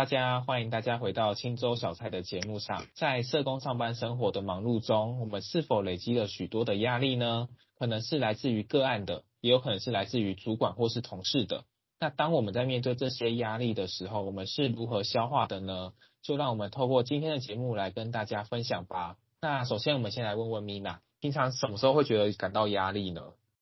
大家欢迎大家回到青州小菜的节目上。在社工上班生活的忙碌中，我们是否累积了许多的压力呢？可能是来自于个案的，也有可能是来自于主管或是同事的。那当我们在面对这些压力的时候，我们是如何消化的呢？就让我们透过今天的节目来跟大家分享吧。那首先，我们先来问问 Mina，平常什么时候会觉得感到压力呢？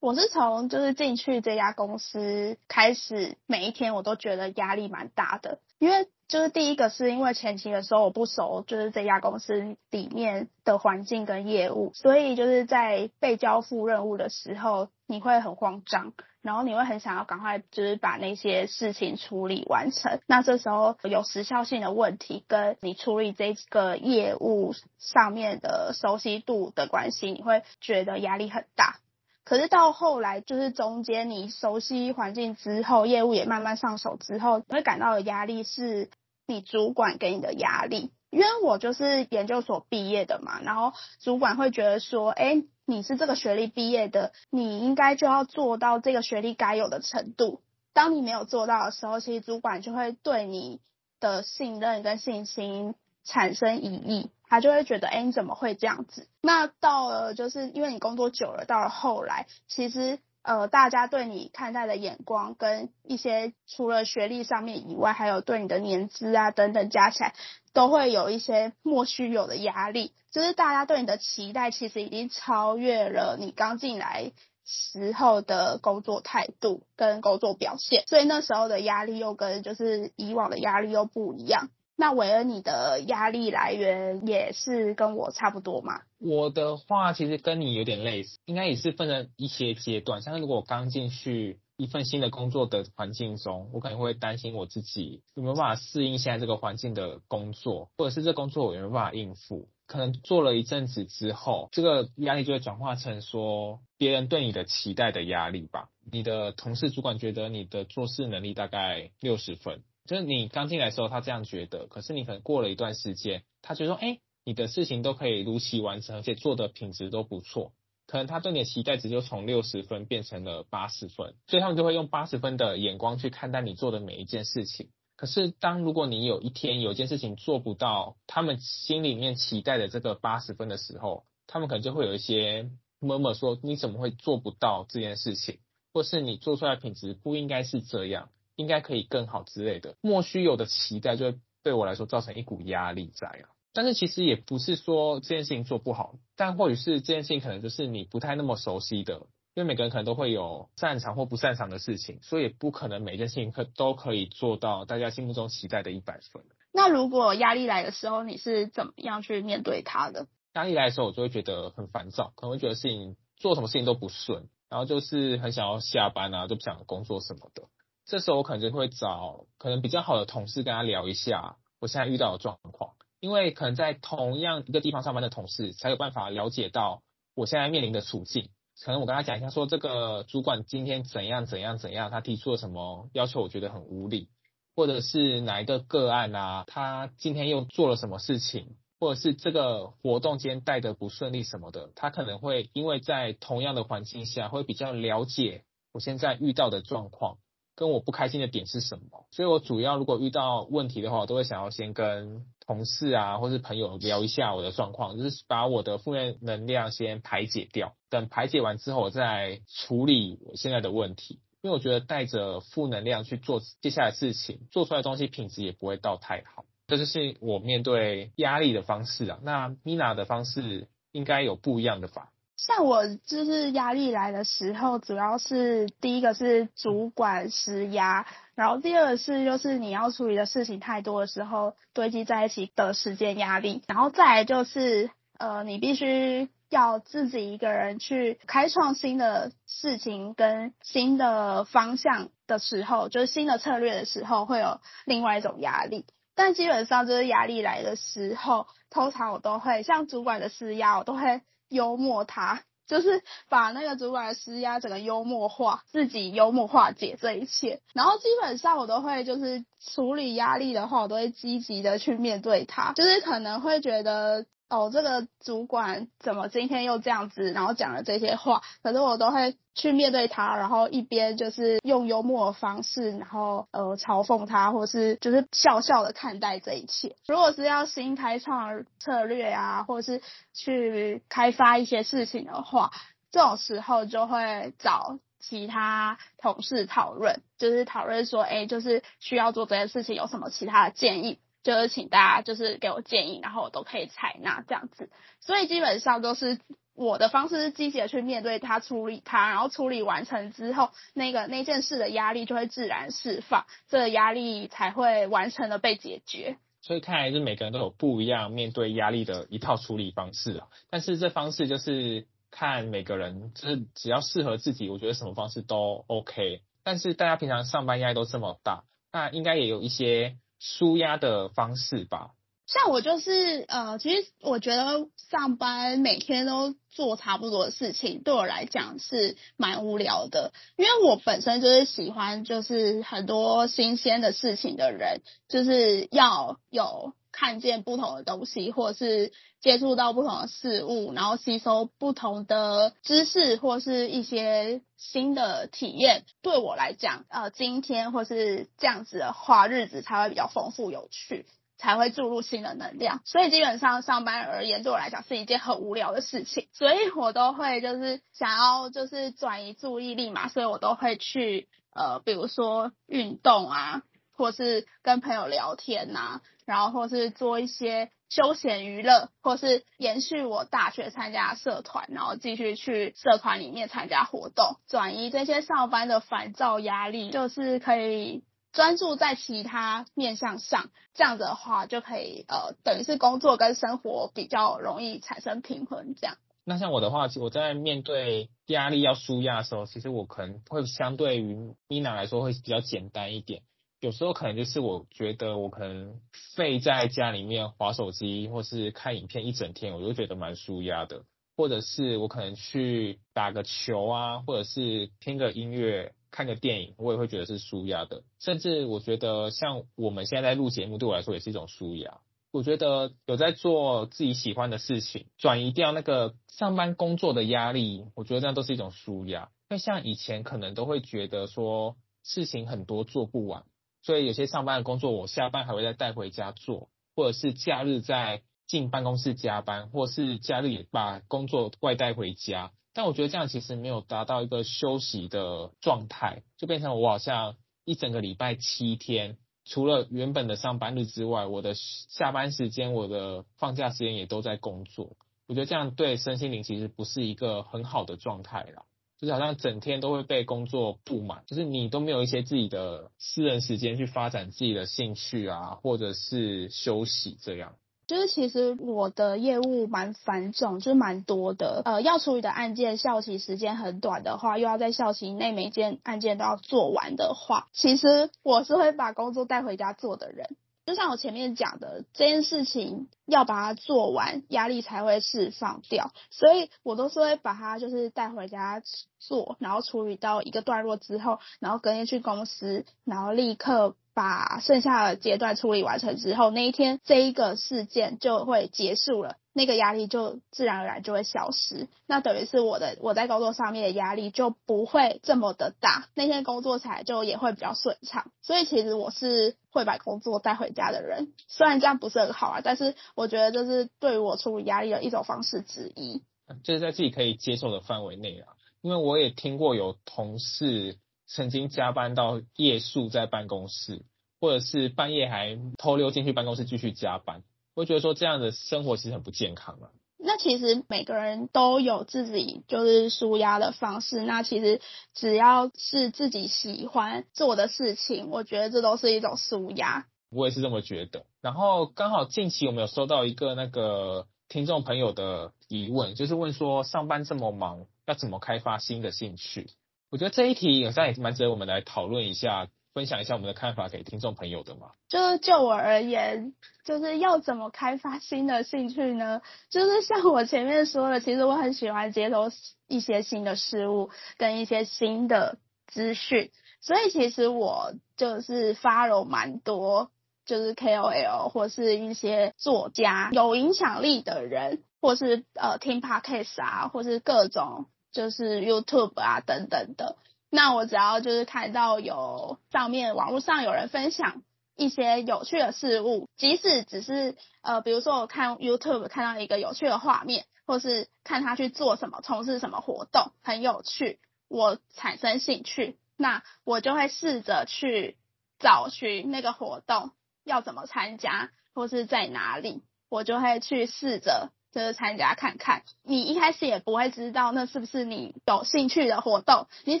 我是从就是进去这家公司开始，每一天我都觉得压力蛮大的，因为。就是第一个是因为前期的时候我不熟，就是这家公司里面的环境跟业务，所以就是在被交付任务的时候，你会很慌张，然后你会很想要赶快就是把那些事情处理完成。那这时候有时效性的问题，跟你处理这个业务上面的熟悉度的关系，你会觉得压力很大。可是到后来，就是中间你熟悉环境之后，业务也慢慢上手之后，会感到的压力是你主管给你的压力。因为我就是研究所毕业的嘛，然后主管会觉得说，哎，你是这个学历毕业的，你应该就要做到这个学历该有的程度。当你没有做到的时候，其实主管就会对你的信任跟信心产生疑义。他就会觉得，哎，你怎么会这样子？那到了，就是因为你工作久了，到了后来，其实，呃，大家对你看待的眼光，跟一些除了学历上面以外，还有对你的年资啊等等加起来，都会有一些莫须有的压力。就是大家对你的期待，其实已经超越了你刚进来时候的工作态度跟工作表现，所以那时候的压力又跟就是以往的压力又不一样。那韦恩，你的压力来源也是跟我差不多吗？我的话其实跟你有点类似，应该也是分了一些阶段。像是如果我刚进去一份新的工作的环境中，我可能会担心我自己有没有办法适应现在这个环境的工作，或者是这工作我有没有办法应付。可能做了一阵子之后，这个压力就会转化成说别人对你的期待的压力吧。你的同事主管觉得你的做事能力大概六十分。就是你刚进来的时候，他这样觉得，可是你可能过了一段时间，他觉得说，哎，你的事情都可以如期完成，而且做的品质都不错，可能他对你的期待值就从六十分变成了八十分，所以他们就会用八十分的眼光去看待你做的每一件事情。可是当如果你有一天有一件事情做不到他们心里面期待的这个八十分的时候，他们可能就会有一些 murmur 说，你怎么会做不到这件事情，或是你做出来品质不应该是这样。应该可以更好之类的，莫须有的期待就会对我来说造成一股压力在啊。但是其实也不是说这件事情做不好，但或许是这件事情可能就是你不太那么熟悉的，因为每个人可能都会有擅长或不擅长的事情，所以不可能每件事情可都可以做到大家心目中期待的一百分。那如果压力来的时候，你是怎么样去面对它的？压力来的时候，我就会觉得很烦躁，可能会觉得事情做什么事情都不顺，然后就是很想要下班啊，就不想工作什么的。这时候我可能就会找可能比较好的同事跟他聊一下我现在遇到的状况，因为可能在同样一个地方上班的同事才有办法了解到我现在面临的处境。可能我跟他讲一下说，这个主管今天怎样怎样怎样，他提出了什么要求，我觉得很无理，或者是哪一个个案啊，他今天又做了什么事情，或者是这个活动今天带的不顺利什么的，他可能会因为在同样的环境下会比较了解我现在遇到的状况。跟我不开心的点是什么？所以我主要如果遇到问题的话，我都会想要先跟同事啊，或是朋友聊一下我的状况，就是把我的负面能量先排解掉。等排解完之后，我再处理我现在的问题。因为我觉得带着负能量去做接下来的事情，做出来的东西品质也不会到太好。这就是我面对压力的方式啊。那 Mina 的方式应该有不一样的吧？像我就是压力来的时候，主要是第一个是主管施压，然后第二个是就是你要处理的事情太多的时候堆积在一起的时间压力，然后再来就是呃你必须要自己一个人去开创新的事情跟新的方向的时候，就是新的策略的时候，会有另外一种压力。但基本上就是压力来的时候，通常我都会像主管的施压，我都会。幽默他，就是把那个主管施压整个幽默化，自己幽默化解这一切。然后基本上我都会就是处理压力的话，我都会积极的去面对它，就是可能会觉得。哦，这个主管怎么今天又这样子，然后讲了这些话，可是我都会去面对他，然后一边就是用幽默的方式，然后呃嘲讽他，或是就是笑笑的看待这一切。如果是要新开创策略啊，或是去开发一些事情的话，这种时候就会找其他同事讨论，就是讨论说，哎，就是需要做这件事情，有什么其他的建议。就是请大家就是给我建议，然后我都可以采纳这样子，所以基本上都是我的方式是积极的去面对它，处理它，然后处理完成之后，那个那件事的压力就会自然释放，这个压力才会完成的被解决。所以看来是每个人都有不一样面对压力的一套处理方式啊，但是这方式就是看每个人，就是只要适合自己，我觉得什么方式都 OK。但是大家平常上班压力都这么大，那应该也有一些。舒压的方式吧，像我就是呃，其实我觉得上班每天都做差不多的事情，对我来讲是蛮无聊的，因为我本身就是喜欢就是很多新鲜的事情的人，就是要有看见不同的东西，或是接触到不同的事物，然后吸收不同的知识或是一些新的体验。对我来讲，呃，今天或是这样子的话，日子才会比较丰富有趣。才会注入新的能量，所以基本上上班而言，对我来讲是一件很无聊的事情，所以我都会就是想要就是转移注意力嘛，所以我都会去呃，比如说运动啊，或是跟朋友聊天呐、啊，然后或是做一些休闲娱乐，或是延续我大学参加社团，然后继续去社团里面参加活动，转移这些上班的烦躁压力，就是可以。专注在其他面向上，这样子的话就可以呃，等于是工作跟生活比较容易产生平衡。这样。那像我的话，我在面对压力要纾压的时候，其实我可能会相对于 Mina 来说会比较简单一点。有时候可能就是我觉得我可能废在家里面滑手机或是看影片一整天，我就觉得蛮纾压的。或者是我可能去打个球啊，或者是听个音乐。看个电影，我也会觉得是舒压的。甚至我觉得，像我们现在在录节目，对我来说也是一种舒压。我觉得有在做自己喜欢的事情，转移掉那个上班工作的压力，我觉得这样都是一种舒压。因为像以前可能都会觉得说事情很多做不完，所以有些上班的工作我下班还会再带回家做，或者是假日再进办公室加班，或是假日也把工作外带回家。但我觉得这样其实没有达到一个休息的状态，就变成我好像一整个礼拜七天，除了原本的上班日之外，我的下班时间、我的放假时间也都在工作。我觉得这样对身心灵其实不是一个很好的状态啦，就是好像整天都会被工作布满，就是你都没有一些自己的私人时间去发展自己的兴趣啊，或者是休息这样。就是其实我的业务蛮繁重，就是蛮多的。呃，要处理的案件效期时间很短的话，又要在效期内每件案件都要做完的话，其实我是会把工作带回家做的人。就像我前面讲的，这件事情要把它做完，压力才会释放掉。所以我都是会把它就是带回家做，然后处理到一个段落之后，然后隔天去公司，然后立刻。把剩下的阶段处理完成之后，那一天这一个事件就会结束了，那个压力就自然而然就会消失。那等于是我的我在工作上面的压力就不会这么的大，那天工作起来就也会比较顺畅。所以其实我是会把工作带回家的人，虽然这样不是很好啊，但是我觉得这是对于我处理压力的一种方式之一，就是在自己可以接受的范围内啊。因为我也听过有同事。曾经加班到夜宿在办公室，或者是半夜还偷溜进去办公室继续加班，我觉得说这样的生活其实很不健康啊。那其实每个人都有自己就是舒压的方式。那其实只要是自己喜欢做的事情，我觉得这都是一种舒压。我也是这么觉得。然后刚好近期我们有收到一个那个听众朋友的疑问，就是问说上班这么忙，要怎么开发新的兴趣？我觉得这一题好像也蛮值得我们来讨论一下。分享一下我们的看法给听众朋友的吗？就是就我而言，就是要怎么开发新的兴趣呢？就是像我前面说的，其实我很喜欢接收一些新的事物跟一些新的资讯，所以其实我就是 follow 蛮多，就是 KOL 或是一些作家有影响力的人，或是呃听 Podcast 啊，或是各种就是 YouTube 啊等等的。那我只要就是看到有上面网络上有人分享一些有趣的事物，即使只是呃，比如说我看 YouTube 看到一个有趣的画面，或是看他去做什么、从事什么活动很有趣，我产生兴趣，那我就会试着去找寻那个活动要怎么参加，或是在哪里，我就会去试着。就是参加看看，你一开始也不会知道那是不是你有兴趣的活动，你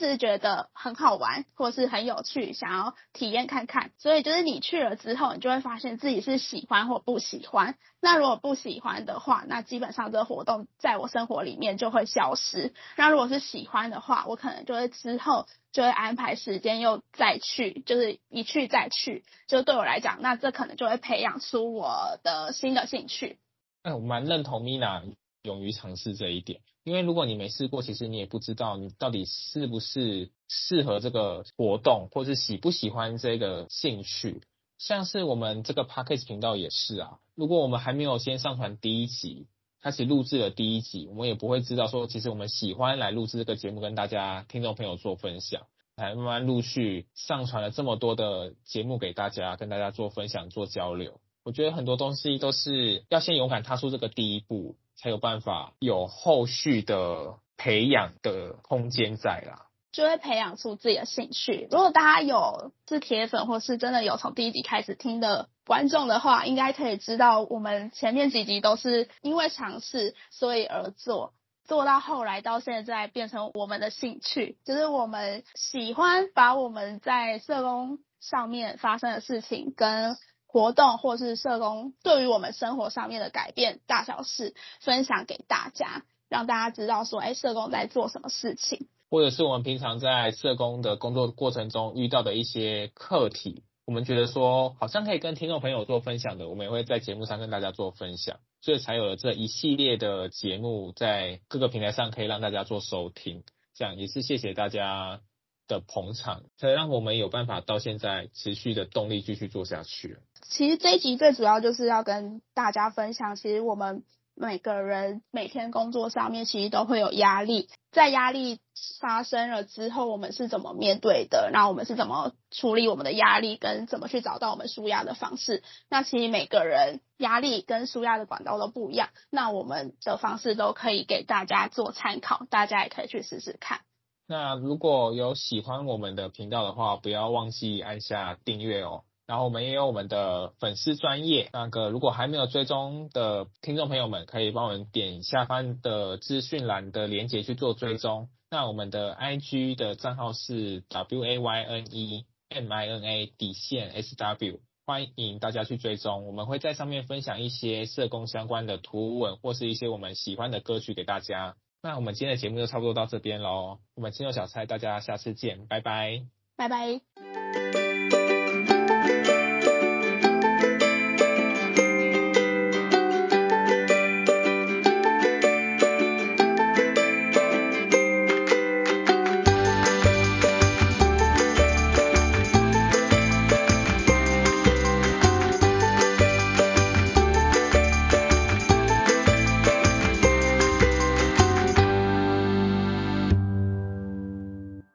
只是觉得很好玩或是很有趣，想要体验看看。所以就是你去了之后，你就会发现自己是喜欢或不喜欢。那如果不喜欢的话，那基本上这个活动在我生活里面就会消失。那如果是喜欢的话，我可能就会之后就会安排时间又再去，就是一去再去。就对我来讲，那这可能就会培养出我的新的兴趣。哎，我蛮认同 Mina 勇于尝试这一点，因为如果你没试过，其实你也不知道你到底是不是适合这个活动，或是喜不喜欢这个兴趣。像是我们这个 Podcast 频道也是啊，如果我们还没有先上传第一集，开始录制了第一集，我们也不会知道说，其实我们喜欢来录制这个节目，跟大家听众朋友做分享，才慢慢陆续上传了这么多的节目给大家，跟大家做分享、做交流。我觉得很多东西都是要先勇敢踏出这个第一步，才有办法有后续的培养的空间在啦，就会培养出自己的兴趣。如果大家有是铁粉，或是真的有从第一集开始听的观众的话，应该可以知道，我们前面几集都是因为尝试所以而做，做到后来到现在变成我们的兴趣，就是我们喜欢把我们在社工上面发生的事情跟。活动或是社工对于我们生活上面的改变大小事分享给大家，让大家知道说，哎，社工在做什么事情，或者是我们平常在社工的工作过程中遇到的一些课题，我们觉得说好像可以跟听众朋友做分享的，我们也会在节目上跟大家做分享，所以才有了这一系列的节目在各个平台上可以让大家做收听，这样也是谢谢大家的捧场，才让我们有办法到现在持续的动力继续做下去。其实这一集最主要就是要跟大家分享，其实我们每个人每天工作上面其实都会有压力，在压力发生了之后，我们是怎么面对的？然后我们是怎么处理我们的压力，跟怎么去找到我们舒压的方式？那其实每个人压力跟舒压的管道都不一样，那我们的方式都可以给大家做参考，大家也可以去试试看。那如果有喜欢我们的频道的话，不要忘记按下订阅哦。然后我们也有我们的粉丝专业，那个如果还没有追踪的听众朋友们，可以帮我们点下方的资讯栏的链接去做追踪。那我们的 IG 的账号是 W A Y N E M I N A 底线 S W，欢迎大家去追踪。我们会在上面分享一些社工相关的图文，或是一些我们喜欢的歌曲给大家。那我们今天的节目就差不多到这边喽，我们清粥小菜，大家下次见，拜拜，拜拜。